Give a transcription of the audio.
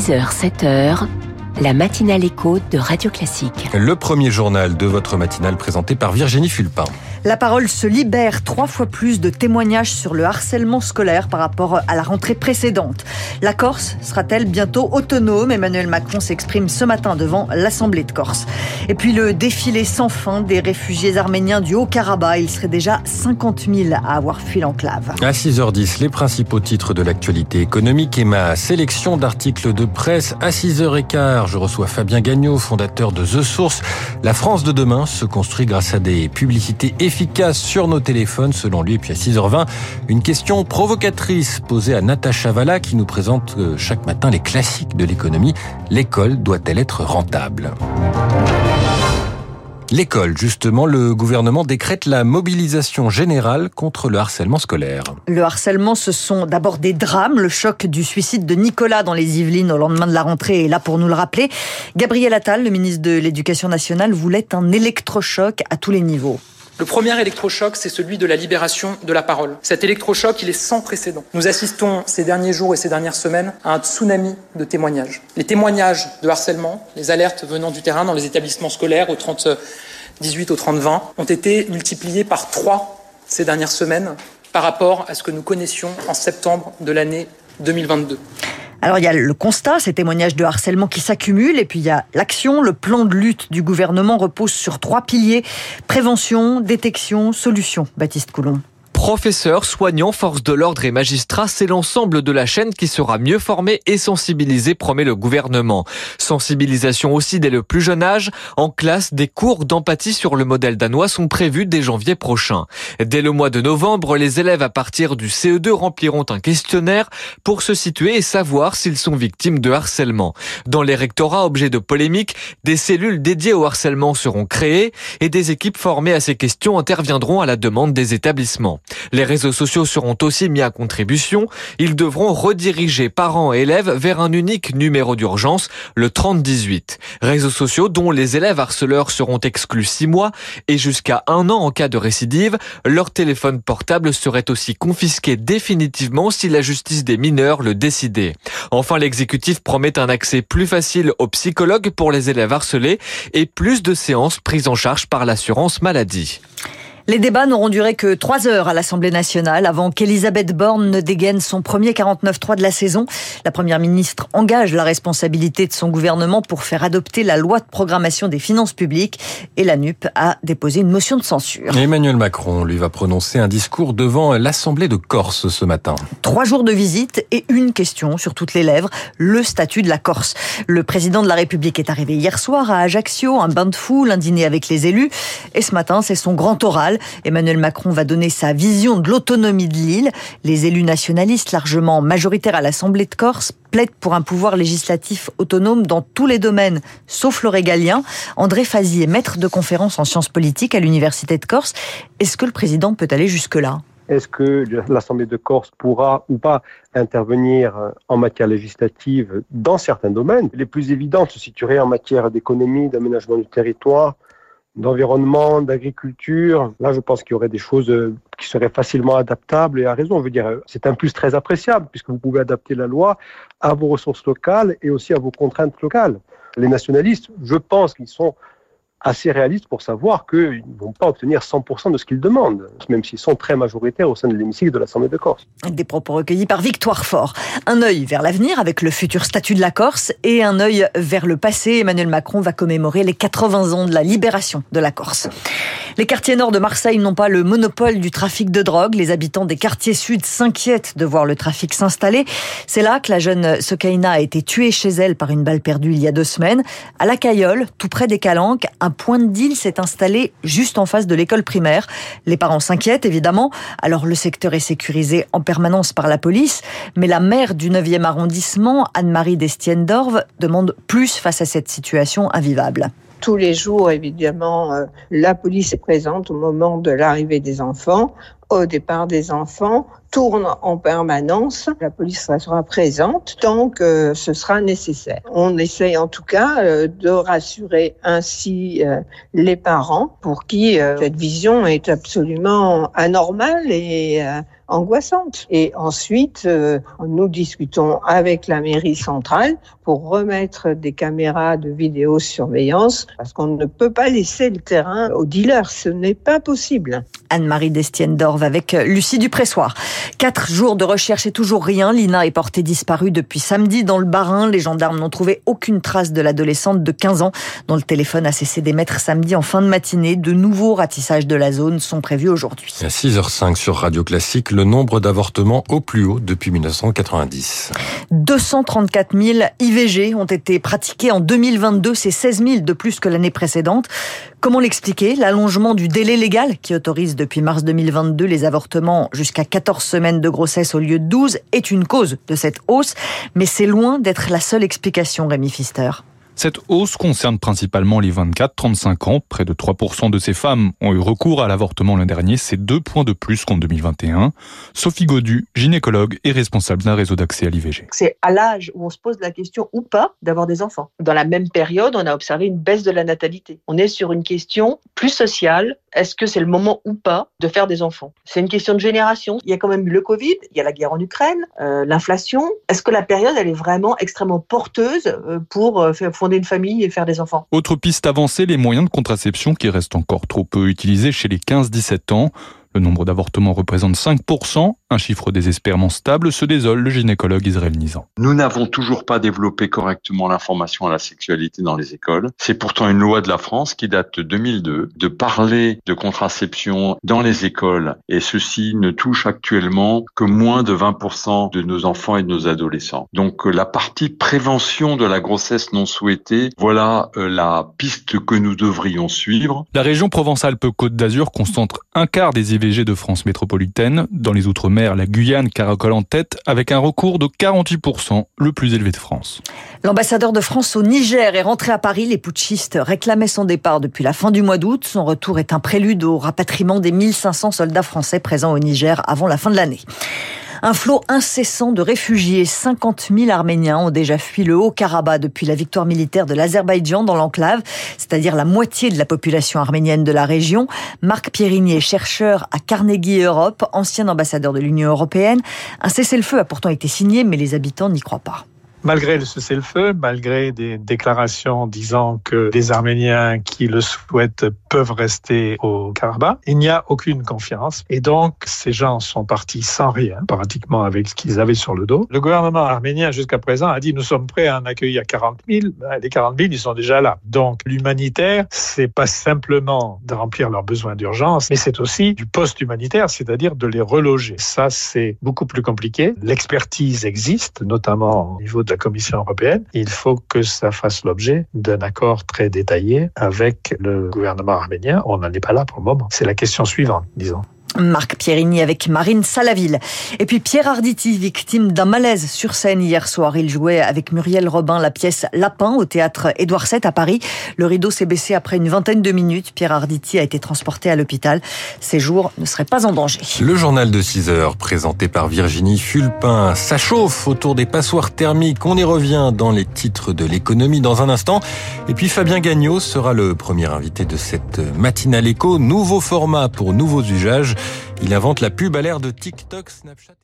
6h, 7h, la matinale écho de Radio Classique. Le premier journal de votre matinale présenté par Virginie Fulpin. La parole se libère trois fois plus de témoignages sur le harcèlement scolaire par rapport à la rentrée précédente. La Corse sera-t-elle bientôt autonome? Emmanuel Macron s'exprime ce matin devant l'Assemblée de Corse. Et puis le défilé sans fin des réfugiés arméniens du Haut-Karabakh. Il serait déjà 50 000 à avoir fui l'enclave. À 6h10, les principaux titres de l'actualité économique et ma sélection d'articles de presse. À 6h15, je reçois Fabien Gagnon, fondateur de The Source. La France de demain se construit grâce à des publicités efficace sur nos téléphones, selon lui. Et puis à 6h20, une question provocatrice posée à Natacha Valla qui nous présente euh, chaque matin les classiques de l'économie. L'école doit-elle être rentable? L'école, justement, le gouvernement décrète la mobilisation générale contre le harcèlement scolaire. Le harcèlement, ce sont d'abord des drames. Le choc du suicide de Nicolas dans les Yvelines au lendemain de la rentrée est là pour nous le rappeler. Gabriel Attal, le ministre de l'Éducation nationale, voulait un électrochoc à tous les niveaux. Le premier électrochoc, c'est celui de la libération de la parole. Cet électrochoc, il est sans précédent. Nous assistons ces derniers jours et ces dernières semaines à un tsunami de témoignages. Les témoignages de harcèlement, les alertes venant du terrain dans les établissements scolaires au 30 18 au 30-20 ont été multipliés par trois ces dernières semaines par rapport à ce que nous connaissions en septembre de l'année 2022. Alors il y a le constat, ces témoignages de harcèlement qui s'accumulent, et puis il y a l'action. Le plan de lutte du gouvernement repose sur trois piliers prévention, détection, solution. Baptiste Coulon. Professeurs, soignants, forces de l'ordre et magistrats, c'est l'ensemble de la chaîne qui sera mieux formée et sensibilisée, promet le gouvernement. Sensibilisation aussi dès le plus jeune âge. En classe, des cours d'empathie sur le modèle danois sont prévus dès janvier prochain. Dès le mois de novembre, les élèves à partir du CE2 rempliront un questionnaire pour se situer et savoir s'ils sont victimes de harcèlement. Dans les rectorats objets de polémique, des cellules dédiées au harcèlement seront créées et des équipes formées à ces questions interviendront à la demande des établissements. Les réseaux sociaux seront aussi mis à contribution. Ils devront rediriger parents et élèves vers un unique numéro d'urgence, le 3018. Réseaux sociaux dont les élèves harceleurs seront exclus six mois et jusqu'à un an en cas de récidive. Leur téléphone portable serait aussi confisqué définitivement si la justice des mineurs le décidait. Enfin, l'exécutif promet un accès plus facile aux psychologues pour les élèves harcelés et plus de séances prises en charge par l'assurance maladie. Les débats n'auront duré que trois heures à l'Assemblée nationale avant qu'Elisabeth Borne ne dégaine son premier 49-3 de la saison. La première ministre engage la responsabilité de son gouvernement pour faire adopter la loi de programmation des finances publiques et la NUP a déposé une motion de censure. Emmanuel Macron lui va prononcer un discours devant l'Assemblée de Corse ce matin. Trois jours de visite et une question sur toutes les lèvres, le statut de la Corse. Le président de la République est arrivé hier soir à Ajaccio, un bain de foule, un dîner avec les élus et ce matin c'est son grand oral Emmanuel Macron va donner sa vision de l'autonomie de l'île. Les élus nationalistes, largement majoritaires à l'Assemblée de Corse, plaident pour un pouvoir législatif autonome dans tous les domaines, sauf le régalien. André Fazi maître de conférence en sciences politiques à l'Université de Corse. Est-ce que le président peut aller jusque-là? Est-ce que l'Assemblée de Corse pourra ou pas intervenir en matière législative dans certains domaines? Les plus évidents se situeraient en matière d'économie, d'aménagement du territoire, d'environnement, d'agriculture. Là, je pense qu'il y aurait des choses euh, qui seraient facilement adaptables et à raison. Je veux dire, euh, c'est un plus très appréciable puisque vous pouvez adapter la loi à vos ressources locales et aussi à vos contraintes locales. Les nationalistes, je pense qu'ils sont assez réalistes pour savoir qu'ils ne vont pas obtenir 100% de ce qu'ils demandent, même s'ils sont très majoritaires au sein de l'hémicycle de l'Assemblée de Corse. Des propos recueillis par Victoire Fort. Un œil vers l'avenir avec le futur statut de la Corse et un œil vers le passé. Emmanuel Macron va commémorer les 80 ans de la libération de la Corse. Les quartiers nord de Marseille n'ont pas le monopole du trafic de drogue. Les habitants des quartiers sud s'inquiètent de voir le trafic s'installer. C'est là que la jeune Sokaina a été tuée chez elle par une balle perdue il y a deux semaines. À la Cayolle, tout près des Calanques, un point de deal s'est installé juste en face de l'école primaire. Les parents s'inquiètent évidemment. Alors le secteur est sécurisé en permanence par la police. Mais la maire du 9e arrondissement, Anne-Marie Destienne d'Orve, demande plus face à cette situation invivable tous les jours, évidemment, euh, la police est présente au moment de l'arrivée des enfants au départ des enfants tourne en permanence. La police sera présente tant que ce sera nécessaire. On essaye en tout cas euh, de rassurer ainsi euh, les parents pour qui euh, cette vision est absolument anormale et angoissante. Et ensuite, nous discutons avec la mairie centrale pour remettre des caméras de vidéosurveillance parce qu'on ne peut pas laisser le terrain aux dealers. Ce n'est pas possible. Anne-Marie Destienne avec Lucie Dupressoir. Quatre jours de recherche et toujours rien. Lina est portée disparue depuis samedi dans le Barin. Les gendarmes n'ont trouvé aucune trace de l'adolescente de 15 ans dont le téléphone a cessé d'émettre samedi en fin de matinée. De nouveaux ratissages de la zone sont prévus aujourd'hui. À 6h05 sur Radio Classique, le nombre d'avortements au plus haut depuis 1990. 234 000 IVG ont été pratiqués en 2022. C'est 16 000 de plus que l'année précédente. Comment l'expliquer? L'allongement du délai légal qui autorise depuis mars 2022 les avortements jusqu'à 14 semaines de grossesse au lieu de 12 est une cause de cette hausse, mais c'est loin d'être la seule explication, Rémi Fister. Cette hausse concerne principalement les 24-35 ans. Près de 3% de ces femmes ont eu recours à l'avortement l'an dernier. C'est deux points de plus qu'en 2021. Sophie Godu, gynécologue et responsable d'un réseau d'accès à l'IVG. C'est à l'âge où on se pose la question ou pas d'avoir des enfants. Dans la même période, on a observé une baisse de la natalité. On est sur une question plus sociale. Est-ce que c'est le moment ou pas de faire des enfants? C'est une question de génération. Il y a quand même eu le Covid, il y a la guerre en Ukraine, euh, l'inflation. Est-ce que la période, elle est vraiment extrêmement porteuse euh, pour euh, une famille et faire des enfants. Autre piste avancée, les moyens de contraception qui restent encore trop peu utilisés chez les 15-17 ans. Le nombre d'avortements représente 5%, un chiffre désespérément stable, se désole le gynécologue Israël Nizan. Nous n'avons toujours pas développé correctement l'information à la sexualité dans les écoles. C'est pourtant une loi de la France qui date de 2002 de parler de contraception dans les écoles et ceci ne touche actuellement que moins de 20% de nos enfants et de nos adolescents. Donc euh, la partie prévention de la grossesse non souhaitée, voilà euh, la piste que nous devrions suivre. La région Provence-Alpes-Côte d'Azur concentre un quart des IVG de France métropolitaine. Dans les Outre-mer, la Guyane caracole en tête avec un recours de 48%, le plus élevé de France. L'ambassadeur de France au Niger est rentré à Paris. Les putschistes réclamaient son départ depuis la fin du mois d'août. Son retour est un prélude au rapatriement des 1500 soldats français présents au Niger avant la fin de l'année. Un flot incessant de réfugiés, 50 000 Arméniens ont déjà fui le Haut-Karabakh depuis la victoire militaire de l'Azerbaïdjan dans l'enclave, c'est-à-dire la moitié de la population arménienne de la région. Marc Pierinier, chercheur à Carnegie Europe, ancien ambassadeur de l'Union européenne. Un cessez-le-feu a pourtant été signé, mais les habitants n'y croient pas. Malgré le cessez-le-feu, malgré des déclarations disant que les Arméniens qui le souhaitent peuvent rester au Karabakh, il n'y a aucune confiance. Et donc, ces gens sont partis sans rien, pratiquement avec ce qu'ils avaient sur le dos. Le gouvernement arménien, jusqu'à présent, a dit nous sommes prêts à en accueillir 40 000. Ben, les 40 000, ils sont déjà là. Donc, l'humanitaire, c'est pas simplement de remplir leurs besoins d'urgence, mais c'est aussi du post-humanitaire, c'est-à-dire de les reloger. Ça, c'est beaucoup plus compliqué. L'expertise existe, notamment au niveau la Commission européenne, il faut que ça fasse l'objet d'un accord très détaillé avec le gouvernement arménien. On n'en est pas là pour le moment. C'est la question suivante, disons. Marc Pierrini avec Marine Salaville. Et puis Pierre Arditi, victime d'un malaise sur scène hier soir. Il jouait avec Muriel Robin la pièce Lapin au théâtre Édouard VII à Paris. Le rideau s'est baissé après une vingtaine de minutes. Pierre Arditi a été transporté à l'hôpital. Ses jours ne seraient pas en danger. Le journal de 6 heures présenté par Virginie Fulpin. Ça chauffe autour des passoires thermiques. On y revient dans les titres de l'économie dans un instant. Et puis Fabien Gagnon sera le premier invité de cette matinale éco. Nouveau format pour nouveaux usages. Il invente la pub à l'ère de TikTok, Snapchat.